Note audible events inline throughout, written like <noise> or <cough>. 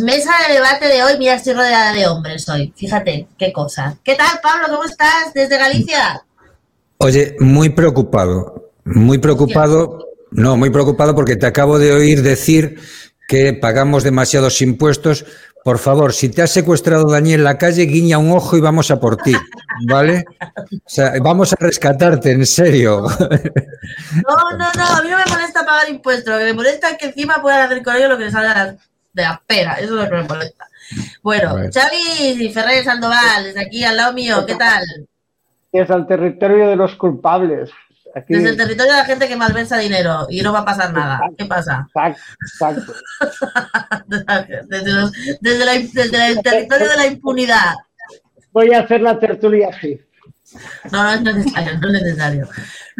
mesa de debate de hoy. Mira, estoy rodeada de hombres hoy. Fíjate, qué cosa. ¿Qué tal, Pablo? ¿Cómo estás desde Galicia? Oye, muy preocupado, muy preocupado, no, muy preocupado porque te acabo de oír decir que pagamos demasiados impuestos. Por favor, si te has secuestrado Daniel en la calle, guiña un ojo y vamos a por ti, ¿vale? O sea, vamos a rescatarte, en serio. <laughs> No, no, no, a mí no me molesta pagar impuestos. Lo que me molesta es que encima puedan hacer con ellos lo que les salga de la pera. Eso es lo que me molesta. Bueno, Xavi Ferrer Sandoval, desde aquí al lado mío, ¿qué tal? Es al territorio de los culpables. Aquí... Desde el territorio de la gente que malversa dinero y no va a pasar nada. ¿Qué pasa? Exacto. <laughs> desde, los, desde, la, desde, el territorio de la impunidad. Voy a hacer la tertulia así. No, no es necesario, no es necesario.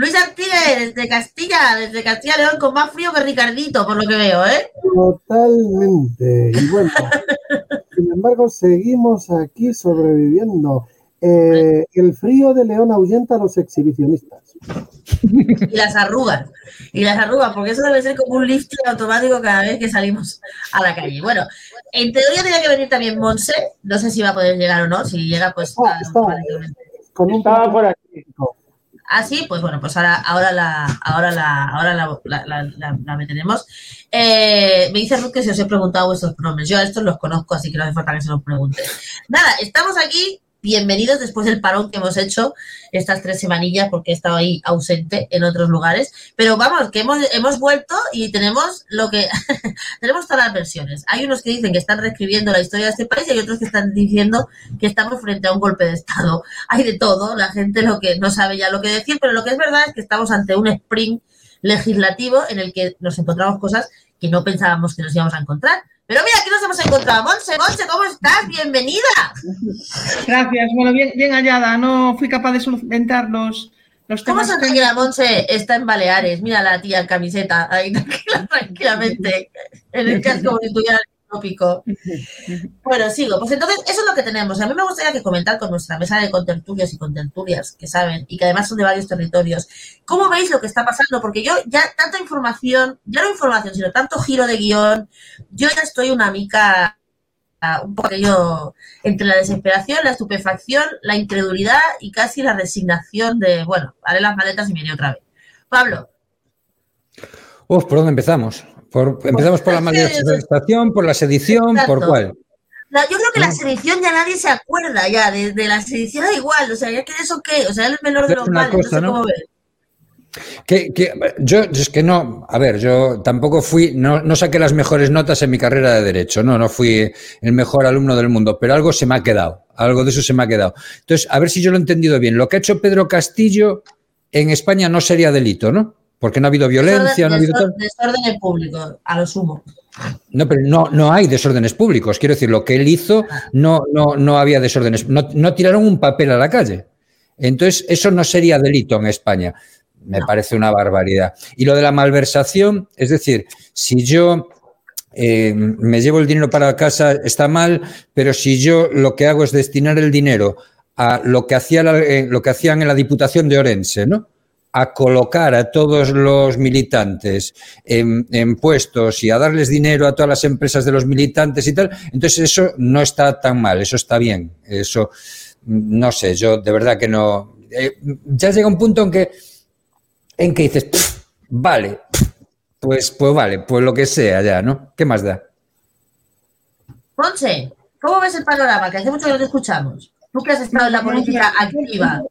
Luis Artigues, desde Castilla, desde Castilla León, con más frío que Ricardito, por lo que veo, ¿eh? Totalmente. Y bueno, <laughs> sin embargo, seguimos aquí sobreviviendo. Eh, el frío de León ahuyenta a los exhibicionistas. Y las arrugas. Y las arrugas, porque eso debe ser como un lift automático cada vez que salimos a la calle. Bueno, en teoría tenía que venir también Monse. No sé si va a poder llegar o no. Si llega, pues. Ah, está, con un Estaba por aquí. Ah, sí, pues bueno, pues ahora, ahora la, ahora la, ahora la, la, la, la meteremos. Eh, me dice Ruth que si os he preguntado vuestros pronombres. Yo a estos los conozco, así que no hace falta que se los pregunte. Nada, estamos aquí bienvenidos después del parón que hemos hecho estas tres semanillas porque he estado ahí ausente en otros lugares. Pero vamos, que hemos, hemos vuelto y tenemos lo que <laughs> tenemos todas las versiones. Hay unos que dicen que están reescribiendo la historia de este país y hay otros que están diciendo que estamos frente a un golpe de Estado. <laughs> Hay de todo, la gente lo que no sabe ya lo que decir, pero lo que es verdad es que estamos ante un sprint legislativo en el que nos encontramos cosas que no pensábamos que nos íbamos a encontrar. Pero mira, aquí nos hemos encontrado. Monse, Monse, ¿cómo estás? Bienvenida. Gracias. Bueno, bien, bien hallada. No fui capaz de solventar los, los ¿Cómo temas. se tranquila, Monse? Está en Baleares. Mira la tía en camiseta, ahí tranquila, <laughs> tranquilamente. En el casco bonitural tópico. Bueno, sigo. Pues entonces, eso es lo que tenemos. A mí me gustaría que comentar con nuestra mesa de contertulios y contertulias que saben y que además son de varios territorios. ¿Cómo veis lo que está pasando? Porque yo ya tanta información, ya no información, sino tanto giro de guion, yo ya estoy una mica un poco yo entre la desesperación, la estupefacción, la incredulidad y casi la resignación de, bueno, haré las maletas y me iré otra vez. Pablo. Uf, ¿por dónde empezamos? Por, empezamos por la manifestación, por la sedición, Exacto. ¿por cuál? La- yo creo que la sedición ya nadie se acuerda ya, de, de la sedición da igual, o sea, ya que eso qué, o sea, es el menor de los males, cosa, no sé ¿no? cómo ves. Que, que- yo es que no, a ver, yo tampoco fui, no, no saqué las mejores notas en mi carrera de derecho, no, no fui el mejor alumno del mundo, pero algo se me ha quedado, algo de eso se me ha quedado. Entonces, a ver si yo lo he entendido bien. Lo que ha hecho Pedro Castillo en España no sería delito, ¿no? Porque no ha habido violencia, no ha habido. Desorden, desorden público, a lo sumo. No, pero no, no hay desórdenes públicos. Quiero decir, lo que él hizo no, no, no había desórdenes. No, no tiraron un papel a la calle. Entonces, eso no sería delito en España. Me parece una barbaridad. Y lo de la malversación, es decir, si yo eh, me llevo el dinero para casa, está mal, pero si yo lo que hago es destinar el dinero a lo que, hacía la- eh, lo que hacían en la Diputación de Orense, ¿no? A colocar a todos los militantes en, puestos y a darles dinero a todas las empresas de los militantes y tal, entonces eso no está tan mal, eso está bien. Eso, no sé, yo de verdad que no. eh, ya llega un punto en que, en que dices, "Pff, vale, pues, pues vale, pues lo que sea ya, ¿no? ¿Qué más da? Ponce, ¿cómo ves el panorama? Que hace mucho que no te escuchamos. Tú que has estado en la política activa.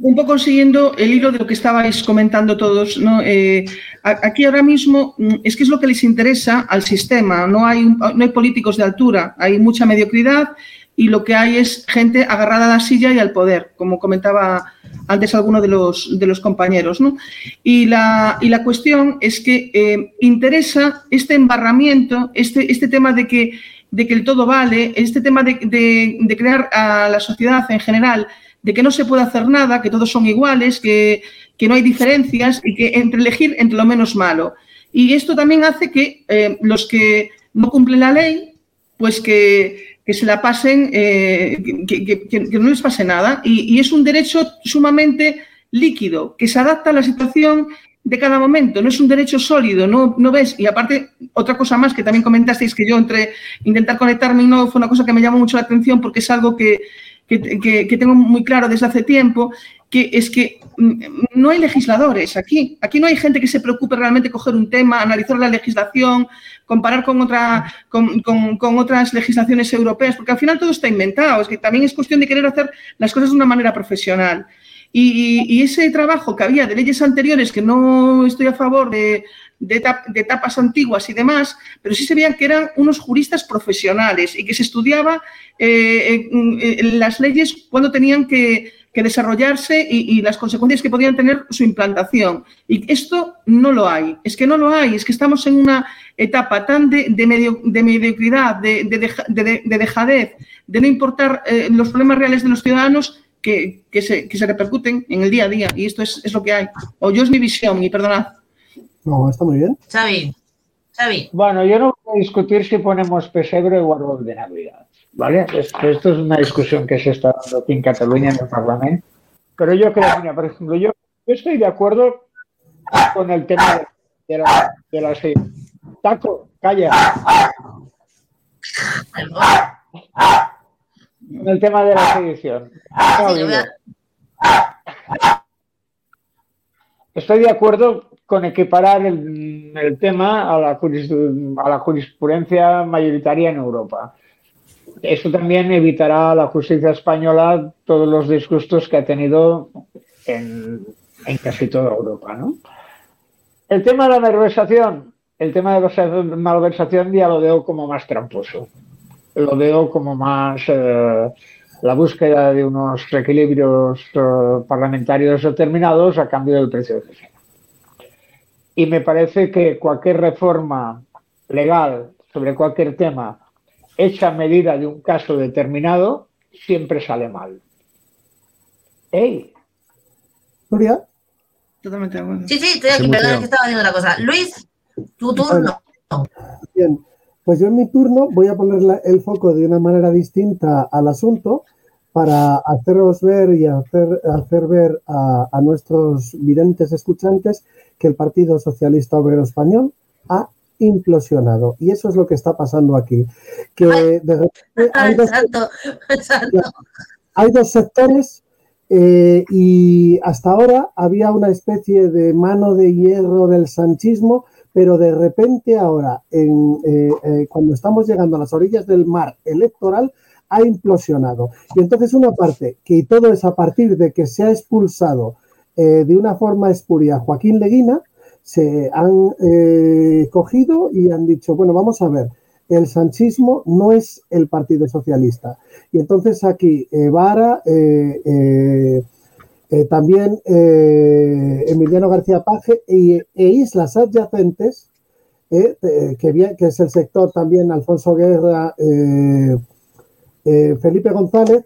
Un, poco siguiendo el hilo de lo que estabais comentando todos, ¿no? Eh, aquí ahora mismo mm, es que es lo que les interesa al sistema. No hay, no hay políticos de altura, hay mucha mediocridad y lo que hay es gente agarrada a la silla y al poder, como comentaba antes alguno de los, de los compañeros. ¿no? Y, la, y la cuestión es que eh, interesa este embarramiento, este, este tema de que, de que el todo vale, este tema de- de crear a la sociedad en general de que no se puede hacer nada, que todos son iguales, que, que no hay diferencias y que entre elegir entre lo menos malo. Y esto también hace que eh, los que no cumplen la ley pues que, que se la pasen, eh, que, que, no les pase nada. Y, y, es un derecho sumamente líquido, que se adapta a la situación de cada momento, no es un derecho sólido, no, no ves. Y aparte, otra cosa más que también comentasteis que yo entre intentar conectarme y no fue una cosa que me llamó mucho la atención porque es algo que, que, tengo muy claro desde hace tiempo, que es que mm, no hay legisladores aquí. Aquí no hay gente que se preocupe realmente coger un tema, analizar la legislación, comparar con, otra, con, con, otras legislaciones europeas, porque al final todo está inventado. Es que también es cuestión de querer hacer las cosas de una manera profesional. Y, ese trabajo que había de leyes anteriores, que no estoy a favor de, de, de, etapas antiguas y demás, pero sí se veían que eran unos juristas profesionales y que se estudiaba eh, las leyes cuando tenían que, desarrollarse y, las consecuencias que podían tener su implantación. Y esto no lo hay, es que no lo hay, es que estamos en una etapa tan de, medio, de mediocridad, de, de, dejadez, de no importar eh, los problemas reales de los ciudadanos que, que, se, que, se, repercuten en el día a día. Y esto es, es, lo que hay. O yo es mi visión, y perdonad. No, está muy bien. Xavi, Xavi. Bueno, yo no voy a discutir si ponemos pesebre o árbol de Navidad. ¿Vale? Esto, esto es una discusión que se está dando aquí en Cataluña, en el Parlamento. Pero yo creo, mira, por ejemplo, yo, yo estoy de acuerdo con el tema de, de la, de la Taco, calla. El tema de la sedición. Sí, Estoy de acuerdo con equiparar el, el tema a la, a la, jurisprudencia mayoritaria en Europa. Esto también evitará a la justicia española todos los disgustos que ha tenido en, en casi toda Europa. ¿no? El tema de la malversación, el tema de la malversación ya lo veo como más tramposo lo veo como más eh, la búsqueda de unos equilibrios eh, parlamentarios determinados a cambio del precio de cocina. Y me parece que cualquier reforma legal sobre cualquier tema hecha a medida de un caso determinado siempre sale mal. ¡Ey! ¿Nuria? Totalmente de acuerdo. Sí, sí, estoy aquí, perdón, que estaba haciendo una cosa. Luis, tu turno. Bien. Pues yo en mi turno voy a poner el foco de una manera distinta al asunto para haceros ver y hacer, hacer ver a, a, nuestros videntes escuchantes que el Partido Socialista Obrero Español ha implosionado. Y eso es lo que está pasando aquí. Que de repente <laughs> hay, dos, exacto, exacto. hay dos sectores eh, y hasta ahora había una especie de mano de hierro del sanchismo pero de repente ahora, en, eh, eh, cuando estamos llegando a las orillas del mar electoral, ha implosionado. Y entonces una parte, que todo es a partir de que se ha expulsado eh, de una forma espuria a Joaquín Leguina, se han cogido y han dicho, bueno, vamos a ver, el sanchismo no es el Partido Socialista. Y entonces aquí Vara eh, también eh, Emiliano García Paje e, islas adyacentes, eh, que, que, es el sector también Alfonso Guerra, Felipe González,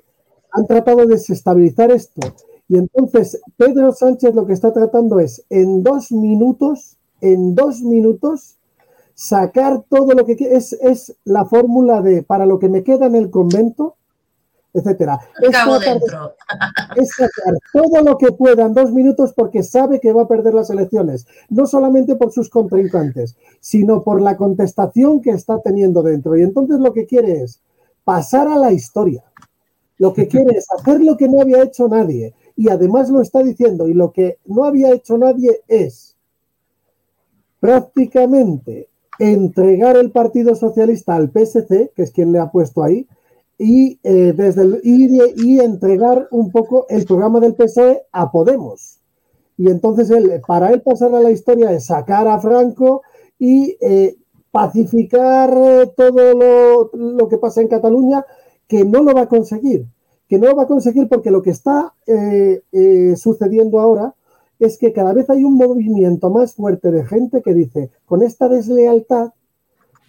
han tratado de desestabilizar esto. Y entonces Pedro Sánchez lo que está tratando es en dos minutos, en dos minutos, sacar todo lo que es, es la fórmula de para lo que me queda en el convento, etcétera. <laughs> Es sacar, todo lo que pueda en dos minutos porque sabe que va a perder las elecciones, no solamente por sus contrincantes, sino por la contestación que está teniendo dentro. Y entonces lo que quiere es pasar a la historia. Lo que quiere es hacer lo que no había hecho nadie. Y además lo está diciendo, y lo que no había hecho nadie es prácticamente entregar el Partido Socialista al PSC, que es quien le ha puesto ahí, y, eh, desde el, y, entregar un poco el programa del PSOE a Podemos. Y entonces él, para él pasar a la historia es sacar a Franco y eh, pacificar eh, todo lo, lo, que pasa en Cataluña, que no lo va a conseguir. Que no lo va a conseguir porque lo que está eh, sucediendo ahora es que cada vez hay un movimiento más fuerte de gente que dice, con esta deslealtad,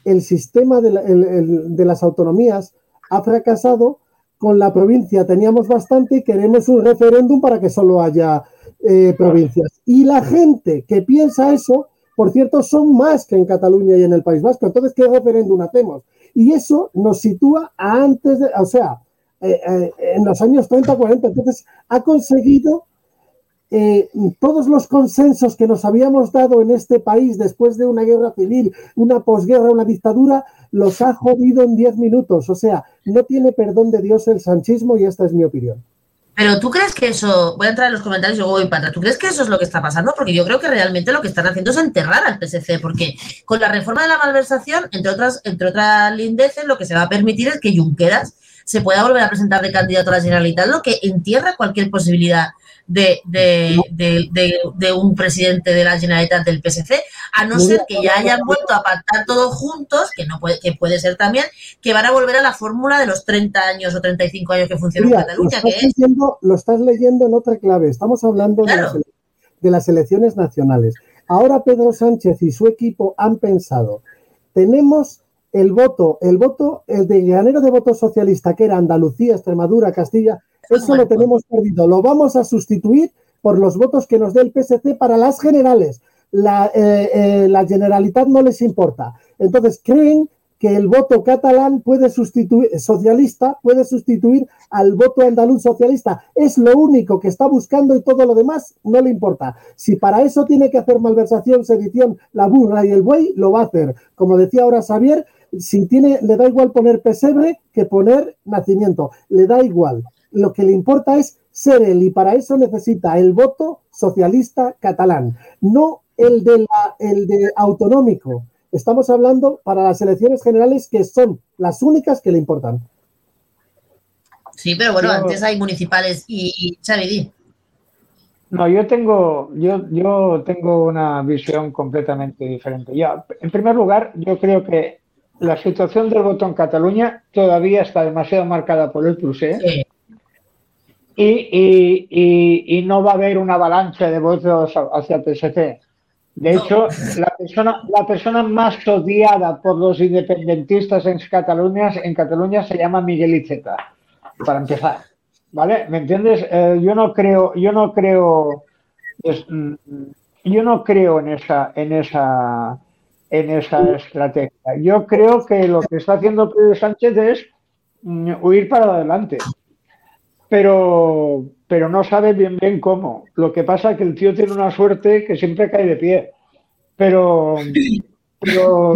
el sistema de, la, el, de las autonomías ha fracasado, con la provincia teníamos bastante y queremos un referéndum para que solo haya eh, provincias. Y la gente que piensa eso, por cierto, son más que en Cataluña y en el País Vasco. Entonces, ¿qué referéndum hacemos? Y eso nos sitúa antes de, o sea, eh, eh, en los años 30, 40. Entonces, ha conseguido eh, todos los consensos que nos habíamos dado en este país después de una guerra civil, una posguerra, una dictadura, los ha jodido en 10 minutos. O sea, no tiene perdón de Dios el sanchismo y esta es mi opinión. Pero tú crees que eso, voy a entrar en los comentarios y luego voy para atrás, ¿tú crees que eso es lo que está pasando? Porque yo creo que realmente lo que están haciendo es enterrar al PSC, porque con la reforma de la malversación, entre otras, entre otras lindeces, lo que se va a permitir es que Junqueras se pueda volver a presentar de candidato a la Generalitat, lo que entierra cualquier posibilidad de, de, de, de, un presidente de la Generalitat del PSC, a no ser que ya hayan vuelto a pactar todos juntos, que no puede, que puede ser también, que van a volver a la fórmula de los 30 años o 35 años que funciona en Cataluña. Lo estás, leyendo, lo estás leyendo en otra clave. Estamos hablando de, las, de las elecciones nacionales. Ahora Pedro Sánchez y su equipo han pensado, tenemos el voto, el voto, el de granero de voto socialista, que era Andalucía, Extremadura, Castilla, eso lo tenemos perdido. Lo vamos a sustituir por los votos que nos dé el PSC para las generales. La, eh, eh, la Generalitat no les importa. Entonces, creen que el voto catalán puede sustituir, socialista, puede sustituir al voto andaluz socialista. Es lo único que está buscando y todo lo demás no le importa. Si para eso tiene que hacer malversación, sedición, la burra y el buey, lo va a hacer. Como decía ahora Xavier, si tiene, le da igual poner pesebre que poner nacimiento. Le da igual lo que le importa es ser él y para eso necesita el voto socialista catalán, no el de, la, el de autonómico. Estamos hablando para las elecciones generales que son las únicas que le importan. Sí, pero bueno, antes hay municipales y, y No, yo tengo, yo, yo tengo una visión completamente diferente. Ya, en primer lugar, yo creo que la situación del voto en Cataluña todavía está demasiado marcada por el procés. Y, y, y, no va a haber una avalancha de votos hacia el PSC. De hecho, la persona, la persona más odiada por los independentistas en Cataluña, en Cataluña se llama Miguel Iceta, para empezar. ¿Vale? ¿Me entiendes? Eh, yo no creo, yo no creo, mm, yo no creo en esa, en esa, en esa estrategia. Yo creo que lo que está haciendo Pedro Sánchez es mm, huir para adelante pero, pero no sabe bien bien cómo. Lo que pasa es que el tío tiene una suerte que siempre cae de pie. Pero, pero,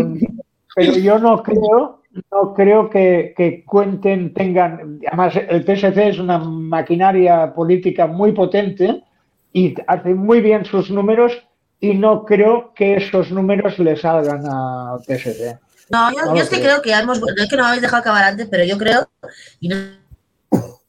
yo no creo, no creo que, que, cuenten, tengan. Además, el PSC es una maquinaria política muy potente y hace muy bien sus números y no creo que esos números le salgan al PSC. No, yo, es que creo que hemos, es que no me habéis dejado acabar antes, pero yo creo, y no no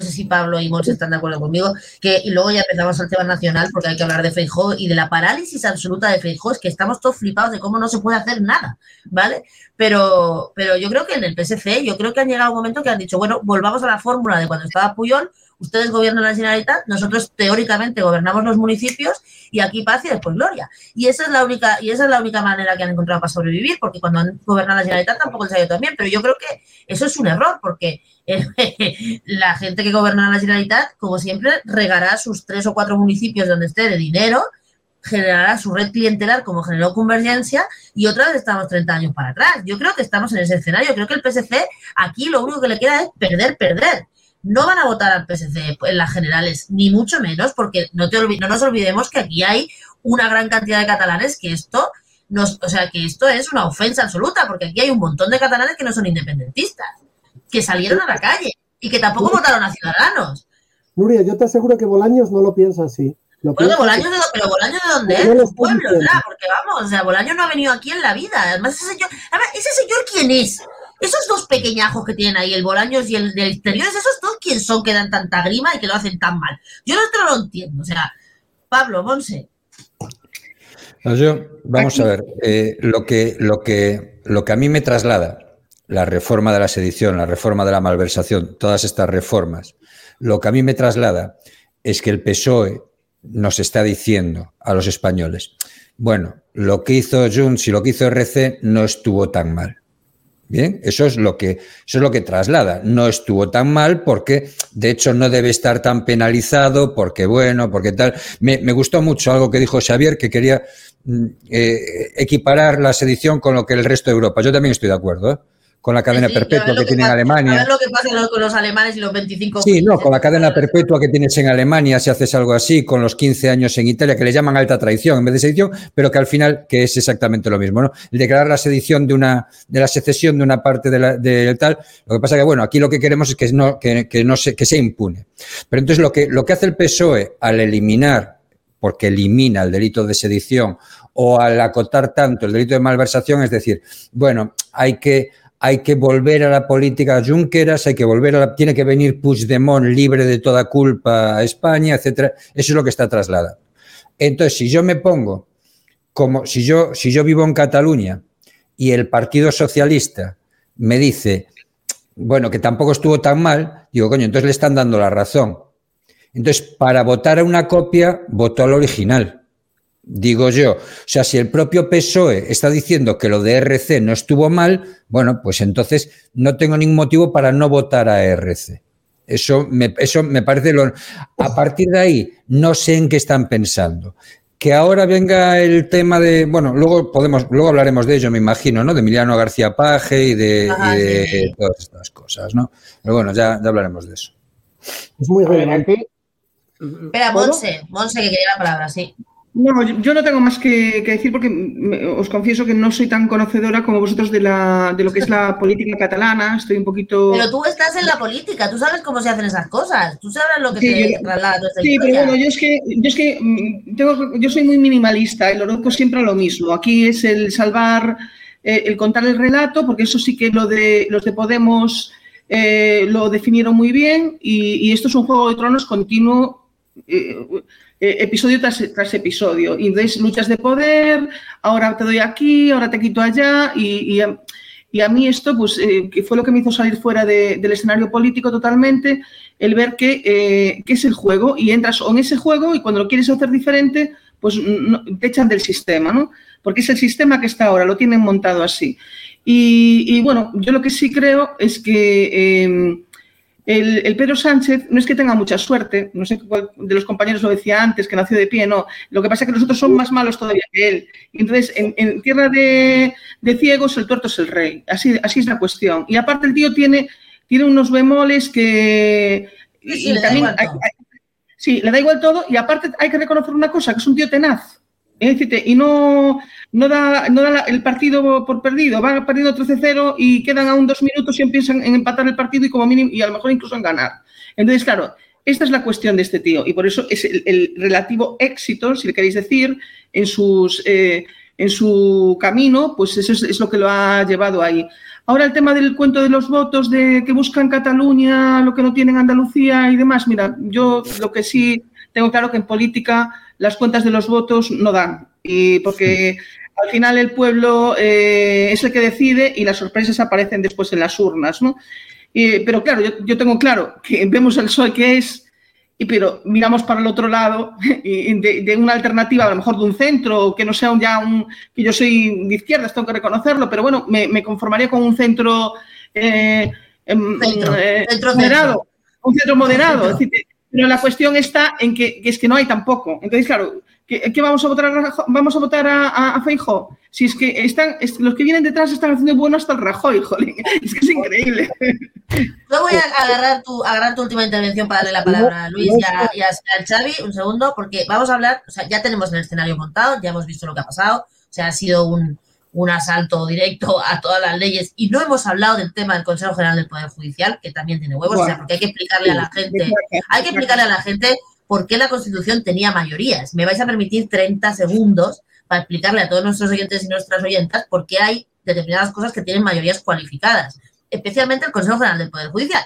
sé si Pablo y Mons están de acuerdo conmigo, que y luego ya empezamos al tema nacional porque hay que hablar de Feijó y de la parálisis absoluta de Feijó, es que estamos todos flipados de cómo no se puede hacer nada, ¿vale? Pero, pero yo creo que en el PSC, yo creo que han llegado un momento que han dicho, bueno, volvamos a la fórmula de cuando estaba Puyol, ustedes gobiernan la Generalitat, nosotros teóricamente gobernamos los municipios y aquí paz y después gloria. Y esa es la única, y esa es la única manera que han encontrado para sobrevivir, porque cuando han gobernado la Generalitat tampoco les ha ido tan bien, pero yo creo que eso es un error, porque <laughs> la gente que gobierna la Generalitat, como siempre, regará sus tres o cuatro municipios donde esté de dinero, generará su red clientelar como generó Convergencia y otra vez estamos 30 años para atrás. Yo creo que estamos en ese escenario. Creo que el PSC aquí lo único que le queda es perder, perder. No van a votar al PSC en las generales, ni mucho menos, porque no, te no nos olvidemos que aquí hay una gran cantidad de catalanes que esto nos, o sea, que esto es una ofensa absoluta, porque aquí hay un montón de catalanes que no son independentistas que salieron a la calle y que tampoco votaron a Ciudadanos. Nuria, yo te aseguro que Bolaños no lo piensa así. Lo bueno, Bolaños de, pero Bolaños de dónde es, de un pueblo, ¿verdad? Porque vamos, o sea, Bolaños no ha venido aquí en la vida. Además, ese señor, además, ese señor quién es? Esos dos pequeñajos que tienen ahí, el Bolaños y el del exterior, esos dos quién son que dan tanta grima y que lo hacen tan mal. Yo no lo entiendo. O sea, Pablo, Monse. yo, vamos a ver, eh, lo, que, lo, que, lo que a mí me traslada la reforma de la sedición, la reforma de la malversación, todas estas reformas, lo que a mí me traslada es que el PSOE nos está diciendo a los españoles, bueno, lo que hizo Junts y lo que hizo RC no estuvo tan mal. Bien, eso es lo que eso es lo que traslada. No estuvo tan mal porque, de hecho, no debe estar tan penalizado porque bueno, porque tal. Me, gustó mucho algo que dijo Xavier que quería mm, eh, equiparar la sedición con lo que el resto de Europa. Yo también estoy de acuerdo. ¿eh? Con la cadena Sí, perpetua que, tiene en Alemania. A ver lo que pasa con los alemanes y los 25. Sí, no, con la cadena perpetua que tienes en Alemania, si haces algo así, con los 15 años en Italia, que le llaman alta traición en vez de sedición, pero que al final, que es exactamente lo mismo, ¿no? El declarar la sedición de una, de la secesión de una parte de del tal, lo que pasa que, bueno, aquí lo que queremos es que no, que, que no se, que sea impune. Pero entonces lo que, lo que hace el PSOE al eliminar, porque elimina el delito de sedición, o al acotar tanto el delito de malversación, es decir, bueno, hay que, hay que volver a la política Junqueras, hay que volver a la, tiene que venir Puigdemont libre de toda culpa a España, etcétera. Eso es lo que está trasladado. Entonces, si yo me pongo como si yo, si yo vivo en Cataluña y el Partido Socialista me dice, bueno, que tampoco estuvo tan mal, digo, coño, entonces le están dando la razón. Entonces, para votar a una copia, votó al original. Digo yo, o sea, si el propio PSOE E está diciendo que lo de RC no estuvo mal, bueno, pues entonces no tengo ningún motivo para no votar a RC. Eso me, eso me parece lo. A partir de ahí, no sé en qué están pensando. Que ahora venga el tema de. Bueno, luego podemos, luego hablaremos de ello, me imagino, ¿no? De Emiliano García Paje y de, Ajá, y de sí. todas estas cosas, ¿no? Pero bueno, ya, ya hablaremos de eso. Es muy relevante. aquí. Espera. Monse, Monse, que quería la palabra, sí. No, yo- no tengo más que, que decir porque me- os confieso que no soy tan conocedora como vosotros de, la, de lo que es la <laughs> política catalana. Estoy un poquito. Pero tú estás en la política, tú sabes cómo se hacen esas cosas, tú sabes lo que Sí, se yo- traslada Sí, pero bueno, yo es que, yo es que mm, tengo, yo soy muy minimalista y lo reduzco siempre lo mismo. Aquí es el salvar, eh, el contar el relato, porque eso sí que lo de los de Podemos eh, lo definieron muy bien y, y esto es un juego de tronos continuo. eh, eh, episodio tras, episodio. Y entonces luchas de poder, ahora te doy aquí, ahora te quito allá, y, y a, mí esto, pues, eh, fue lo que me hizo salir fuera de- del escenario político totalmente, el ver que, eh, es el juego, y entras en ese juego y cuando lo quieres hacer diferente, pues te echan del sistema, ¿no? Porque es el sistema que está ahora, lo tienen montado así. Y, y, bueno, yo lo que sí creo es que eh, el, el Pedro Sánchez no es que tenga mucha suerte, no sé cuál de los compañeros lo decía antes, que nació de pie, no. Lo que pasa es que los otros son más malos todavía que él. Y entonces, en, en tierra de, de ciegos, el tuerto es el rey. Así, así es la cuestión. Y aparte, el tío tiene, tiene unos bemoles que. Sí, sí, y le da también igual hay- todo. hay- sí, le da igual todo. Y aparte, hay que reconocer una cosa: que es un tío tenaz. Y no, no da, no da el partido por perdido, va perdiendo 13-0 y quedan aún dos minutos y empiezan en empatar el partido y como mínimo, y a lo mejor incluso en ganar. Entonces, claro, esta es la cuestión de este tío y por eso es el, el relativo éxito, si le queréis decir, en, sus, eh, en su camino, pues eso es, es lo que lo ha llevado ahí. Ahora el tema del cuento de los votos, de que buscan Cataluña, lo que no tienen Andalucía y demás, mira, yo lo que sí tengo claro que en política las cuentas de los votos no dan. Y porque al final el pueblo eh, es el que decide y las sorpresas aparecen después en las urnas, ¿no? Y- pero claro, yo, yo tengo claro que vemos el PSOE que es, y, pero miramos para el otro lado <laughs> de, de una alternativa, a lo mejor de un centro, que no sea un- ya un... que yo soy de izquierdas, tengo que reconocerlo, pero bueno, me, me conformaría con un centro... eh, em, Centro, eh, centro, moderado, centro. un centro moderado. Centro. es decir, pero la cuestión está en que, que es que no hay tampoco. Entonces, claro, ¿qué, vamos a votar a Rajoy? ¿Vamos a votar a, a, Feijóo? Si es que están, es- los que vienen detrás están haciendo bueno hasta el Rajoy, <laughs> jolín. Es que es increíble. Yo voy a agarrar tu, agarrar tu última intervención para darle la palabra a Luis y a, y a Xavi, un segundo, porque vamos a hablar, o sea, ya tenemos el escenario montado, ya hemos visto lo que ha pasado, o sea, ha sido un, un asalto directo a todas las leyes y no hemos hablado del tema del Consejo General del Poder Judicial, que también tiene huevos, o sea, porque hay que explicarle a la gente, hay que explicarle a la gente por qué la Constitución tenía mayorías. Me vais a permitir 30 segundos para explicarle a todos nuestros oyentes y nuestras oyentas por qué hay determinadas cosas que tienen mayorías cualificadas, especialmente el Consejo General del Poder Judicial.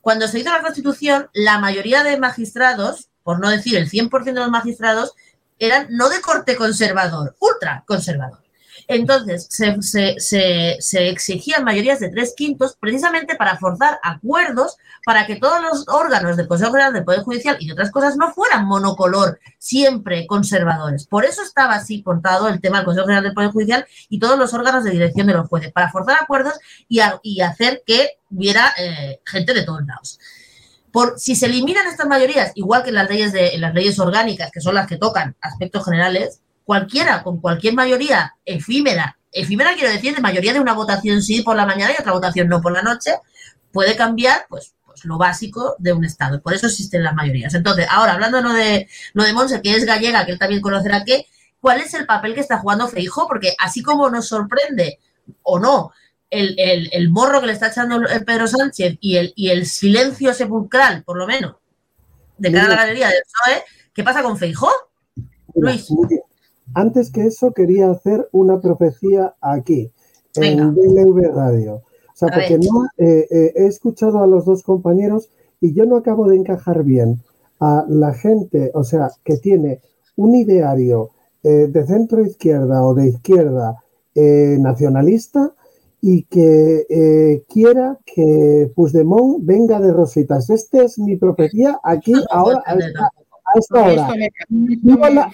Cuando se hizo la Constitución, la mayoría de magistrados, por no decir el 100% de los magistrados, eran no de corte conservador, ultra conservador. Entonces, se, se- exigían mayorías de tres quintos precisamente para forzar acuerdos para que todos los órganos del Consejo General del Poder Judicial y otras cosas no fueran monocolor, siempre conservadores. Por eso estaba así contado el tema del Consejo General del Poder Judicial y todos los órganos de dirección de los jueces, para forzar acuerdos y hacer que hubiera eh, gente de todos lados. Por, si se eliminan estas mayorías, igual que en las leyes de en las leyes orgánicas, que son las que tocan aspectos generales, cualquiera con cualquier mayoría efímera efímera quiero decir, de mayoría de una votación sí por la mañana y otra votación no por la noche, puede cambiar, pues, pues lo básico de un Estado. Por eso existen las mayorías. Entonces, ahora, hablando no de, no de Monse, que es gallega, que él también conocerá que, ¿cuál es el papel que está jugando Feijo? Porque así como nos sorprende, o no, el, el, el morro que le está echando el Pedro Sánchez y el, y el silencio sepulcral, por lo menos, de cara a la galería del PSOE, ¿qué pasa con Feijó? Luis. Antes que eso, quería hacer una profecía aquí, en DLV Radio. O sea, A porque ver. no eh, eh, he escuchado a los dos compañeros y yo no acabo de encajar bien a la gente, o sea, que tiene un ideario eh, de centro izquierda o de izquierda nacionalista y que quiera que Puigdemont venga de rositas. Esta es mi profecía aquí, No ahora, a esta, tampoco. a esta hora. En la-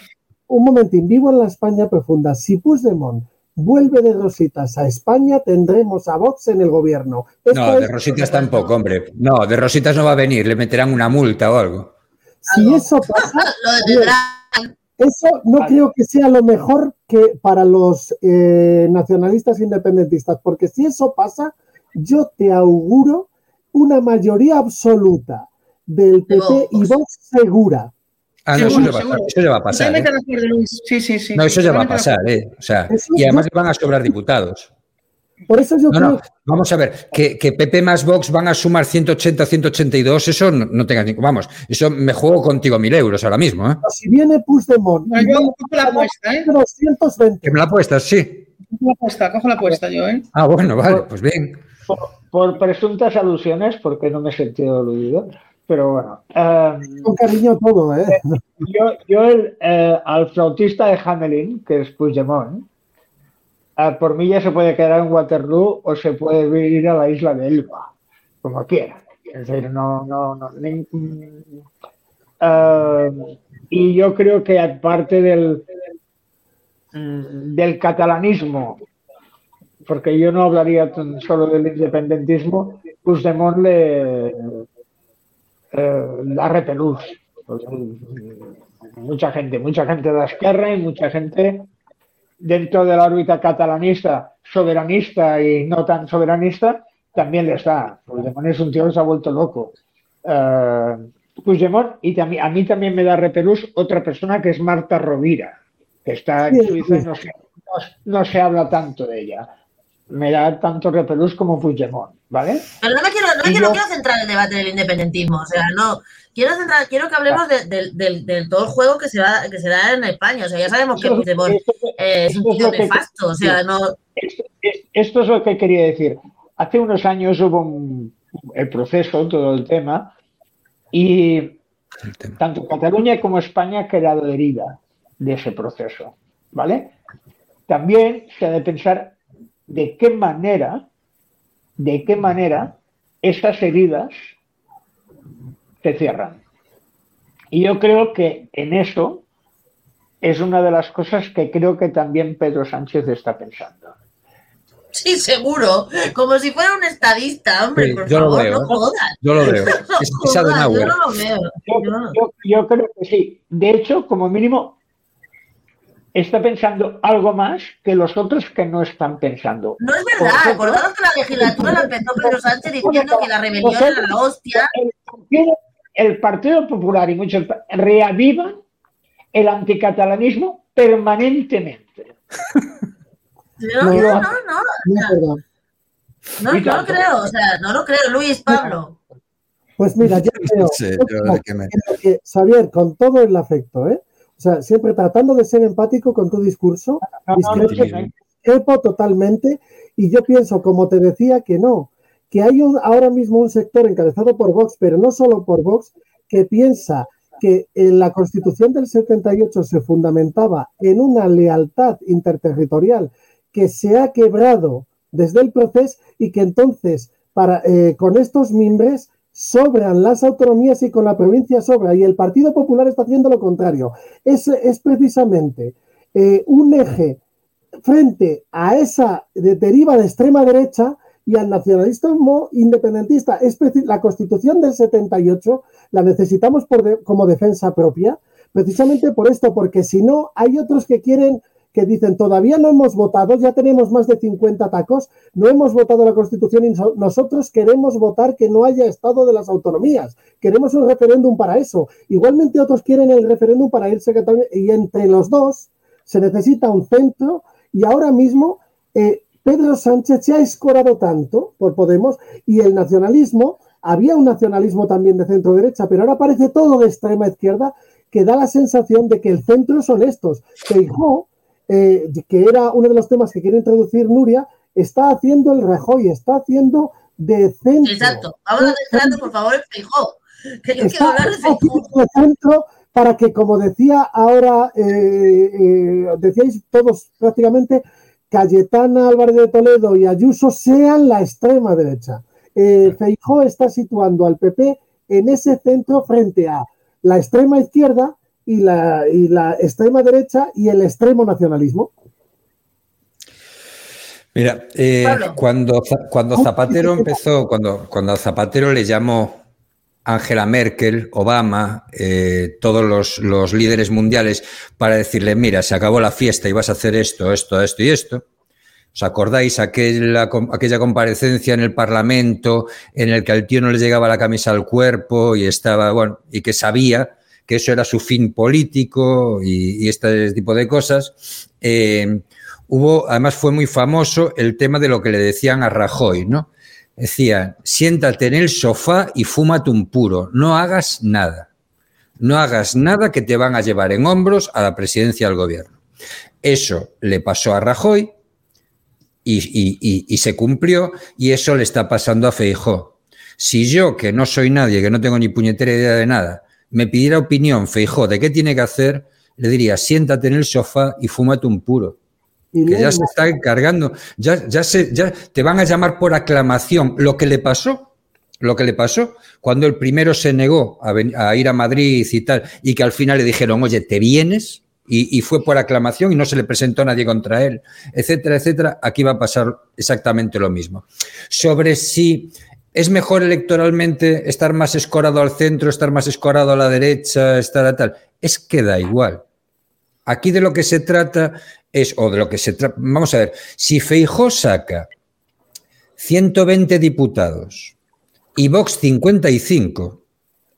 un momentín, vivo en la España profunda. Si Puigdemont vuelve de rositas a España, tendremos a Vox en el gobierno. Esto No, de es- Rositas tampoco, hombre. No, de Rositas no va a venir, le meterán una multa o algo. si Algo. eso <laughs> pasa, eso no Vale. creo que sea lo mejor que para los eh, nacionalistas independentistas, porque si eso pasa, yo te auguro una mayoría absoluta del De PP y. Vox segura. Ah, no, eso, Seguro, ya va, a- seguro. eso ya va a pasar. ¿eh? de acuerdo, Luis. Sí, sí, sí. No, eso ya va a pasar, ¿eh? O sea, y además le van a sobrar diputados. Por eso yo No, creo no, vamos a ver, que, que PP más Vox van a sumar 180, 182, eso no, no tengas ni. Vamos, eso me juego contigo mil euros ahora mismo, ¿eh? si viene Puigdemont y yo no cojo la apuesta, ¿eh? 220, ¿Que me la apuestas? Sí. Cojo la apuesta, cojo la apuesta yo, ¿eh? Ah, bueno, vale, pues bien. Por, por presuntas alusiones, porque no me he sentido aludido, pero bueno. con cariño todo, ¿eh? yo, yo el, eh, al flautista de Hamelin, que es Puigdemont, eh, por mí ya se puede quedar en Waterloo o se puede ir a la isla de Elba, como quiera. Es decir, no, no, no. ni- mm, eh, y yo creo que aparte del, mm, del catalanismo, porque yo no hablaría tan solo del independentismo, Puigdemont le eh, da repelús. Pues, mm, mucha gente, mucha gente de la izquierda y mucha gente dentro de la órbita catalanista, soberanista y no tan soberanista, también le está. Puigdemont es un tío que se ha vuelto loco. Eh, Puigdemont, y también, a mí también me da repelús otra persona que es Marta Rovira, que está en Suiza y no se, no- no se habla tanto de ella. Me da tanto repelús como Puigdemont, ¿vale? Pero no me quiero, no me Y quiero, yo- quiero centrar en el debate del independentismo. O sea, no. Quiero centrar, quiero que hablemos de, del- del- del todo el juego que se va, que se da en España. O sea, ya sabemos que Puigdemont esto- eh, es un es tío que- nefasto. O sea, no. Esto, es- esto es lo que quería decir. Hace unos años hubo un- el proceso, todo el tema, y El tema. tanto Cataluña como España ha quedado herida de ese proceso, ¿vale? También se ha de pensar de qué manera, de qué manera esas heridas se cierran. Y yo creo que en eso es una de las cosas que creo que también Pedro Sánchez está pensando. Sí, seguro. Como si fuera un estadista, hombre, Sí, por yo lo favor, veo. no jodas. Yo lo veo. No <laughs> Es, es jodas, yo no lo veo. Yo, no- yo- yo creo que sí. De hecho, como mínimo, está pensando algo más que los otros que no están pensando. No es verdad. ejemplo, Acordaros que la legislatura la empezó Pedro Sánchez diciendo que la rebelión era la hostia. El partido, el Partido Popular y muchos reavivan el anticatalanismo permanentemente. No, No, no, no, lo creo, o sea, no lo creo, Luis Pablo. Pues mira, yo creo Sí, yo yo creo de que me- que, Xavier, con todo el afecto, ¿eh? O sea, siempre tratando de ser empático con tu discurso, No, no, no, Discrepo. no, discrepo totalmente y yo pienso, como te decía, que no, que hay un- ahora mismo un sector encabezado por Vox, pero no solo por Vox, que piensa que en la Constitución del 78 se fundamentaba en una lealtad interterritorial que se ha quebrado desde el proceso y que entonces para, eh, con estos mimbres sobran las autonomías y con la provincia sobra y el Partido Popular está haciendo lo contrario. Es, es precisamente eh, un eje frente a esa de- deriva de extrema derecha y al nacionalismo independentista. Es la Constitución del 78 la necesitamos por de- como defensa propia, precisamente por esto, porque si no, hay otros que quieren que dicen todavía no hemos votado, ya tenemos más de 50 tacos, no hemos votado la Constitución y nosotros queremos votar que no haya Estado de las autonomías, queremos un referéndum para eso. Igualmente otros quieren el referéndum para irse Cataluña y entre los dos se necesita un centro y ahora mismo eh, Pedro Sánchez se ha escorado tanto por Podemos y el nacionalismo, había un nacionalismo también de centro derecha, pero ahora parece todo de extrema izquierda que da la sensación de que el centro son estos. Feijó, eh, que era uno de los temas que quiere introducir Nuria, está haciendo el Rajoy, está haciendo de centro. Exacto. Vamos a por favor, el Feijó. Que yo quiero hablar de Feijó. De centro para que, como decía ahora, eh, eh, decíais todos prácticamente, Cayetana Álvarez de Toledo y Ayuso sean la extrema derecha. Eh, Feijó está situando al PP en ese centro frente a la extrema izquierda y la, y la extrema derecha y el extremo nacionalismo. Mira, eh, cuando, cuando Zapatero empezó, cuando, cuando Zapatero le llamó Angela Merkel, Obama, eh, todos los, los, líderes mundiales para decirle, mira, se acabó la fiesta y vas a hacer esto, esto, esto y esto. ¿Os acordáis aquella, aquella comparecencia en el Parlamento en el que al tío no le llegaba la camisa al cuerpo y estaba, bueno, y que sabía que eso era su fin político y, este tipo de cosas? Eh, hubo, además fue muy famoso el tema de lo que le decían a Rajoy, ¿no? Decía, siéntate en el sofá y fúmate un puro, no hagas nada. No hagas nada que te van a llevar en hombros a la presidencia del gobierno. Eso le pasó a Rajoy y, se cumplió y eso le está pasando a Feijó. Si yo, que no soy nadie, que no tengo ni puñetera idea de nada, me pidiera opinión Feijó de qué tiene que hacer, le diría, siéntate en el sofá y fúmate un puro que ya se está encargando, ya, ya, se, ya te van a llamar por aclamación. Lo que le pasó, lo que le pasó, cuando el primero se negó a, ir a Madrid y tal, y que al final le dijeron, oye, ¿te vienes? Y, y, fue por aclamación y no se le presentó nadie contra él, etcétera, etcétera. Aquí va a pasar exactamente lo mismo. Sobre si es mejor electoralmente estar más escorado al centro, estar más escorado a la derecha, estar a tal, es que da igual. Aquí de lo que se trata es, o de lo que se trata, vamos a ver, si Feijó saca 120 diputados y Vox 55,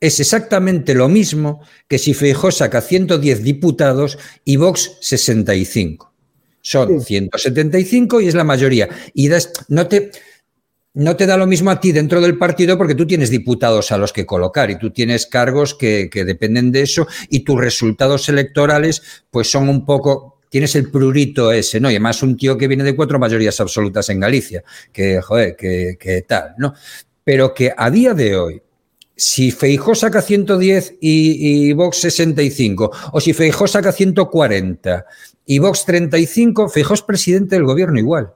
es exactamente lo mismo que si Feijó saca 110 diputados y Vox 65. Son 175 y es la mayoría. Y no te, no te da lo mismo a ti dentro del partido porque tú tienes diputados a los que colocar y tú tienes cargos que, que dependen de eso y tus resultados electorales pues son un poco tienes el prurito ese, ¿no? Y además un tío que viene de cuatro mayorías absolutas en Galicia, que, joder, que, que tal, ¿no? Pero que a día de hoy, si Feijó saca 110 y, y, Vox 65, o si Feijó saca 140 y Vox 35, Feijó es presidente del gobierno igual.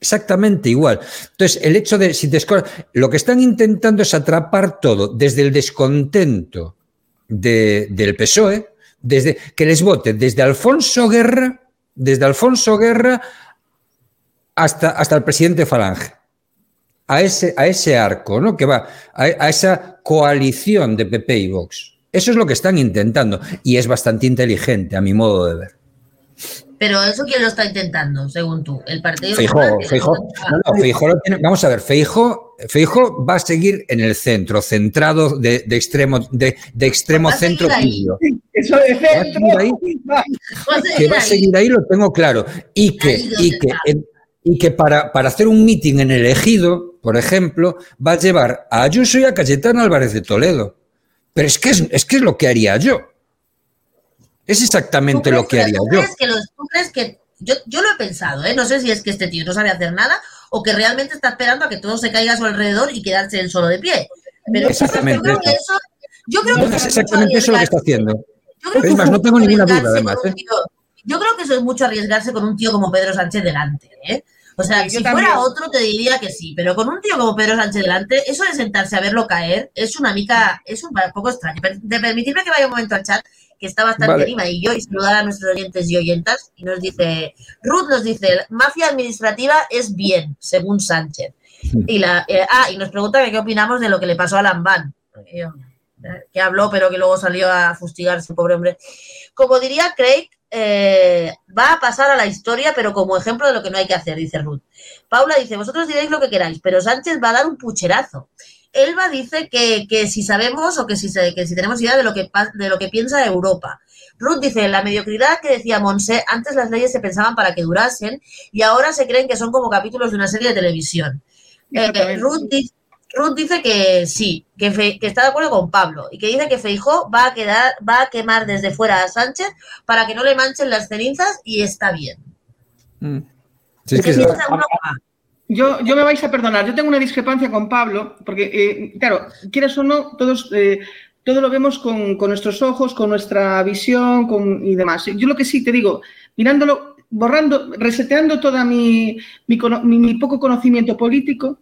Exactamente igual. Entonces, el hecho de si te lo que están intentando es atrapar todo desde el descontento de, del PSOE, desde que les vote desde Alfonso Guerra, desde Alfonso Guerra hasta, hasta el presidente Falange. A ese, a ese arco, ¿no? Que va a, a esa coalición de PP y Vox. Eso es lo que están intentando y es bastante inteligente a mi modo de ver. Pero eso quién lo está intentando, según tú, el partido. Feijo, Feijo, no, no, Feijo lo tiene, vamos a ver, Feijo, Feijo va a seguir en el centro, centrado de, de extremo, de, de extremo centro. Eso de centro. Va a ahí, que va a seguir ahí, lo tengo claro. Y que, y que, y que para, para hacer un meeting en el ejido, por ejemplo, va a llevar a Ayuso y a Cayetano Álvarez de Toledo. Pero es que es, es que es lo que haría yo. Es exactamente lo que haría yo. Que ¿Tú crees que.? Yo, yo lo he pensado, ¿eh? No sé si es que este tío no sabe hacer nada o que realmente está esperando a que todo se caiga a su alrededor y quedarse él solo de pie. Pero exactamente yo creo que eso. Yo creo que es exactamente eso lo que está haciendo. Es más, no tengo ninguna duda, además. ¿eh? yo creo que eso es mucho arriesgarse con un tío como Pedro Sánchez delante, ¿eh? O sea, si fuera otro te diría que sí, pero con un tío como Pedro Sánchez delante, eso de sentarse a verlo caer es una mica, es un poco extraño. De permitirme que vaya un momento al chat, que está bastante vale. y yo, y saludar a nuestros oyentes y oyentas, y nos dice, Ruth nos dice, mafia administrativa es bien, según Sánchez. Y la, eh, ah, y nos pregunta qué opinamos de lo que le pasó a Lambán, eh, que habló, pero que luego salió a fustigarse, pobre hombre. Como diría Craig, eh, va a pasar a la historia, pero como ejemplo de lo que no hay que hacer, dice Ruth. Paula dice, vosotros diréis lo que queráis, pero Sánchez va a dar un pucherazo. Elba dice que, que si sabemos o que si, se- que si tenemos idea de lo, que, de lo que piensa Europa. Ruth dice, la mediocridad que decía Monse, antes las leyes se pensaban para que durasen y ahora se creen que son como capítulos de una serie de televisión. Eh, Exactamente. Ruth, di- Ruth dice que sí, que, Fe- que está de acuerdo con Pablo y que dice que Feijó va a quedar, va a quemar desde fuera a Sánchez para que no le manchen las cenizas y está bien. Mm. Sí, es que ¿Qué es- piensa Europa? Yo, yo me vais a perdonar, yo tengo una discrepancia con Pablo, porque, eh, claro, quieras o no, todos, eh, todo lo vemos con, con nuestros ojos, con nuestra visión con, y demás. Yo lo que sí te digo, mirándolo, borrando, reseteando toda mi, mi, poco conocimiento político,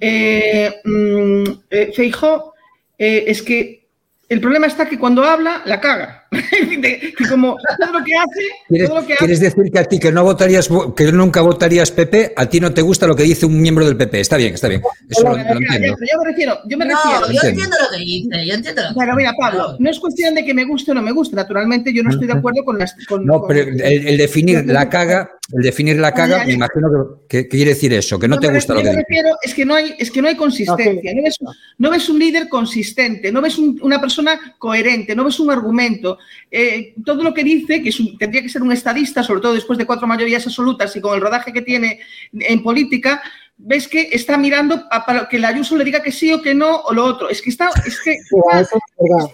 eh, mm, eh, Feijó, eh, es que el problema está que cuando habla, la caga. <laughs> Que como todo lo que hace, ¿Quieres, todo lo que hace quieres decir que a ti que no votarías, vo- que nunca votarías PP, a ti no te gusta lo que dice un miembro del PP? Está bien, está bien. Eso lo, lo entiendo. yo me refiero, yo me No, refiero. yo Entiendo. entiendo lo que dice, yo entiendo lo que Pero mira. Pablo, no es cuestión de que me guste o no me guste. Naturalmente, yo no estoy de acuerdo con las. Con, No, pero el, el definir la caga, el definir la caga, ya, ya. me imagino que, que quiere decir eso, que no te me gusta lo que me dice. refiero es que no hay, es que no hay consistencia. No ves, no ves un líder consistente, no ves un- una persona coherente, no ves un argumento. Eh, todo lo que dice, que es un- tendría que ser un estadista, sobre todo después de cuatro mayorías absolutas y con el rodaje que tiene en política, ves que está mirando a- para que el Ayuso le diga que sí o que no o lo otro. Es que está, es que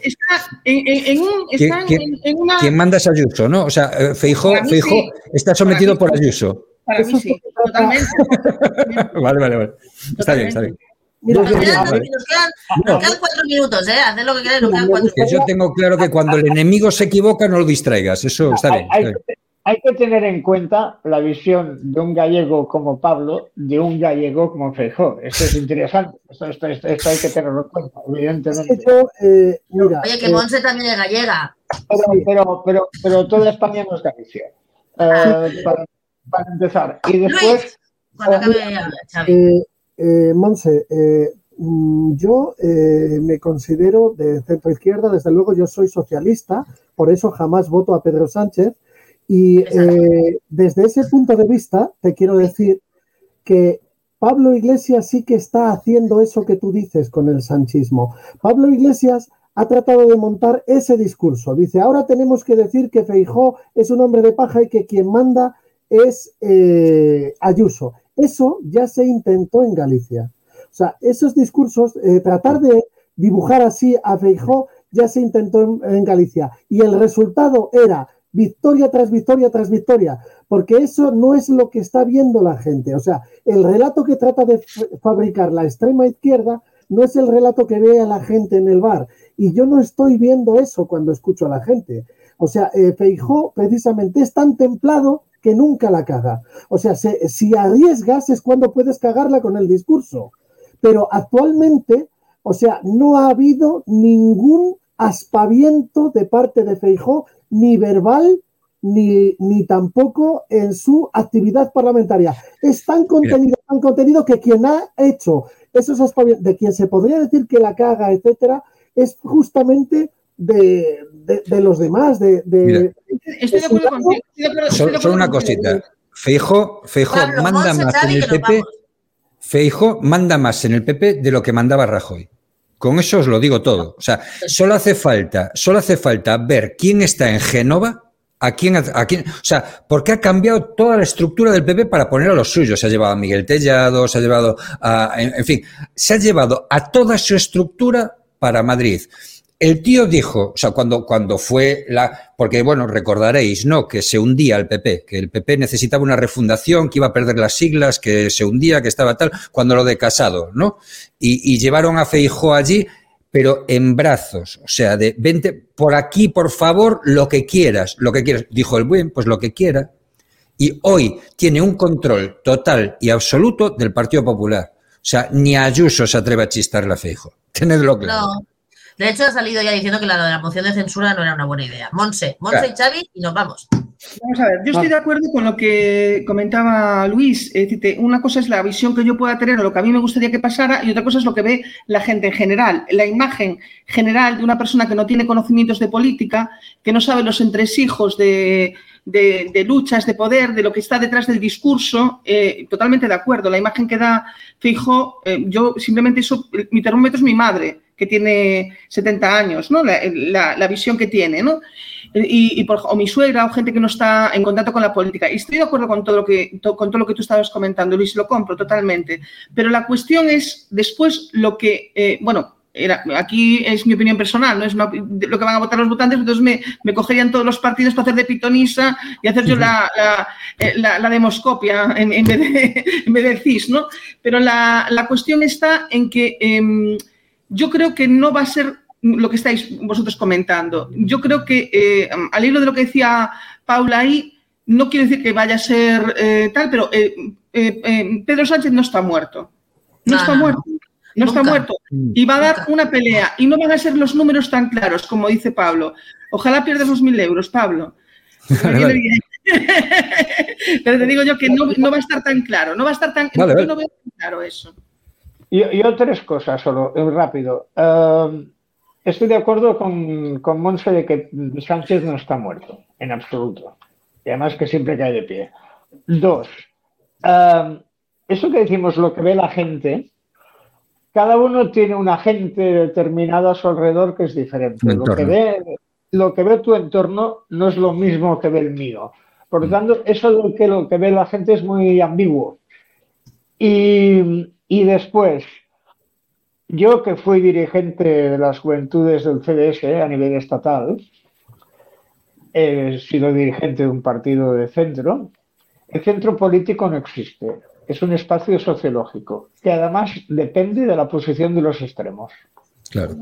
está, en, en- en un, ¿Quién- está quién- en, en una. ¿Quién manda es Ayuso, ¿no? O sea, eh, Feijó, mí Feijó sí. está sometido por Ayuso. Para mí sí, totalmente. <laughs> Vale, vale, vale. Está bien, está bien. Mira, Nos quedan, Vale. nos quedan- nos quedan cuatro minutos, ¿eh? Haced lo que queráis, nos quedan cuatro Que yo tengo claro que cuando el enemigo se equivoca, no lo distraigas. Eso está bien. hay está bien. que, hay que tener en cuenta la visión de un gallego como Pablo, de un gallego como Feijó. Esto es interesante. Esto, esto- esto- esto hay que tenerlo en cuenta, es que evidentemente. yo, eh, mira, Oye, que eh, Monse también es gallega. Pero, pero, pero, pero toda España no es Galicia. Eh, para, para empezar. Y después, Luis, cuando acabe de hablar, Xavi. Eh, Monse, eh, mm, yo eh, me considero de centro izquierda, desde luego yo soy socialista, por eso jamás voto a Pedro Sánchez. Y eh, desde ese punto de vista, te quiero decir que Pablo Iglesias sí que está haciendo eso que tú dices con el sanchismo. Pablo Iglesias ha tratado de montar ese discurso. Dice, ahora tenemos que decir que Feijó es un hombre de paja y que quien manda es eh, Ayuso. Eso ya se intentó en Galicia. O sea, esos discursos, eh, tratar de dibujar así a Feijó ya se intentó en, Galicia. Y el resultado era victoria tras victoria tras victoria, porque eso no es lo que está viendo la gente. O sea, el relato que trata de fabricar la extrema izquierda no es el relato que ve a la gente en el bar. Y yo no estoy viendo eso cuando escucho a la gente. O sea, eh, Feijó precisamente es tan templado que nunca la caga. O sea, se- si arriesgas es cuando puedes cagarla con el discurso. Pero actualmente, o sea, no ha habido ningún aspaviento de parte de Feijó, ni verbal, ni, ni tampoco en su actividad parlamentaria. Es tan contenido, tan contenido que quien ha hecho esos aspavientos, de quien se podría decir que la caga, etcétera, es justamente de, de- de los demás, de, de- Mira. Estoy de acuerdo de Solo, una cosita. Feijo, Feijo Pablo, manda más en el PP. Feijo manda más en el PP de lo que mandaba Rajoy. Con eso os lo digo todo. O sea, solo hace falta, solo hace falta ver quién está en Génova, a quién, a quién, o sea, porque ha cambiado toda la estructura del PP para poner a los suyos. Se ha llevado a Miguel Tellado, se ha llevado a, en, en fin, se ha llevado a toda su estructura para Madrid. El tío dijo, o sea, cuando, cuando fue la. Porque, bueno, recordaréis, ¿no? Que se hundía el PP, que el PP necesitaba una refundación, que iba a perder las siglas, que se hundía, que estaba tal, cuando lo de Casado, ¿no? Y, llevaron a Feijó allí, pero en brazos, o sea, de vente por aquí, por favor, lo que quieras, lo que quieras. Dijo el buen, pues lo que quiera. Y hoy tiene un control total y absoluto del Partido Popular. O sea, ni Ayuso se atreve a chistarle a Feijo. <laughs> Tenedlo claro. No. De hecho, ha salido ya diciendo que la de la moción de censura no era una buena idea. Monse, Monse Claro. y Xavi, y nos vamos. Vamos a ver, yo estoy de acuerdo con lo que comentaba Luis. Es decir, una cosa es la visión que yo pueda tener o lo que a mí me gustaría que pasara y otra cosa es lo que ve la gente en general. La imagen general de una persona que no tiene conocimientos de política, que no sabe los entresijos de, de, luchas de poder, de lo que está detrás del discurso, eh, totalmente de acuerdo. La imagen que da Fijo, eh, yo simplemente eso, mi termómetro es mi madre, que tiene 70 años, ¿no? La, visión que tiene, ¿no? Y, por, o mi suegra o gente que no está en contacto con la política. Y estoy de acuerdo con todo lo que, con todo lo que tú estabas comentando, Luis, lo compro totalmente. Pero la cuestión es después lo que, eh, bueno, aquí es mi opinión personal, no es lo que van a votar los votantes, entonces me, cogerían todos los partidos para hacer de pitonisa y hacer yo la, eh, demoscopia en, vez de, <laughs> en, vez de, CIS, ¿no? Pero la, cuestión está en que em, yo creo que no va a ser lo que estáis vosotros comentando. Yo creo que, eh, al hilo de lo que decía Paula ahí, no quiero decir que vaya a ser eh, tal, pero Pedro Sánchez no está muerto. No está muerto no está muerto. Mm. Y va a dar una pelea. Y no van a ser los números tan claros, como dice Pablo. Ojalá pierdas los mil euros, Pablo. <laughs> <laughs> Pero te digo yo que no, va a estar tan claro. No va a estar tan, no veo tan claro eso. Y, yo tres cosas solo, eh, rápido. Em, estoy de acuerdo con, con Monse de que Sánchez no está muerto, en absoluto. Y además que siempre cae de pie. Dos, em, eso que decimos, lo que ve la gente, cada uno tiene un agente determinado a su alrededor que es diferente. Lo que, ve, lo que ve tu entorno no es lo mismo que ve el mío. Por lo mm. tanto, eso lo que, lo que ve la gente es muy ambiguo. Y, después, yo que fui dirigente de las juventudes del CDS a nivel estatal, he sido dirigente de un partido de centro, el centro político no existe es un espacio sociológico que además depende de la posición de los extremos. Claro.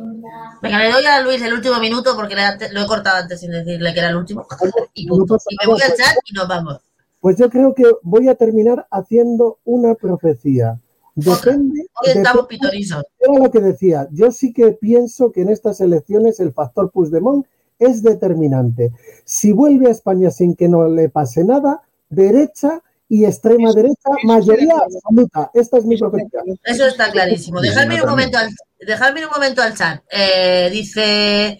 Venga, le doy a Luis el último minuto porque lo he cortado antes sin decirle que era el último. Y, me voy al chat y nos vamos. Pues yo creo que voy a terminar haciendo una profecía. Depende. Hoy estamos pitorizos. Era lo que decía. Yo sí que pienso que en estas elecciones el factor Puigdemont es determinante. Si vuelve a España sin que no le pase nada, derecha y extrema derecha, mayoría absoluta. Esta es mi profesión. Eso está clarísimo. Dejadme un momento al, un momento al chat. Eh, dice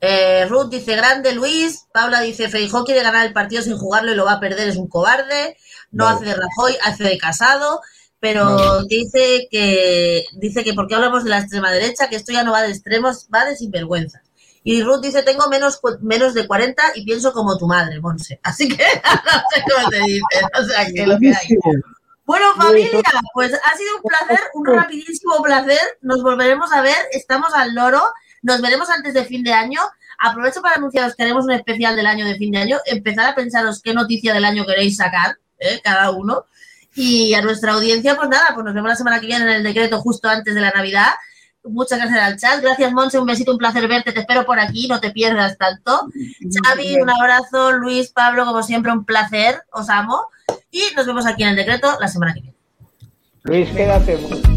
eh, Ruth, dice grande Luis. Paula dice Feijó quiere ganar el partido sin jugarlo y lo va a perder, es un cobarde. No, hace de Rajoy, hace de Casado. Pero dice que dice que porque hablamos de la extrema derecha, que esto ya no va de extremos, va de sinvergüenza. Y Ruth dice, tengo menos, menos de 40 y pienso como tu madre, Monse. <laughs> Así que <laughs> no sé cómo te dice, o sea, que lo que hay. Bueno, familia, pues ha sido un placer, un rapidísimo placer. Nos volveremos a ver, estamos al loro. Nos veremos antes de fin de año. Aprovecho para anunciaros que haremos un especial del año de fin de año. Empezar a pensaros qué noticia del año queréis sacar, ¿eh? cada uno. Y a nuestra audiencia, pues nada, pues nos vemos la semana que viene en el decreto justo antes de la Navidad. Muchas gracias al chat. Gracias, Monse. Un besito, un placer verte. Te espero por aquí. No te pierdas tanto. Xavi, un abrazo. Luis, Pablo, como siempre, un placer. Os amo. Y nos vemos aquí en el decreto la semana que viene. Luis, quédate.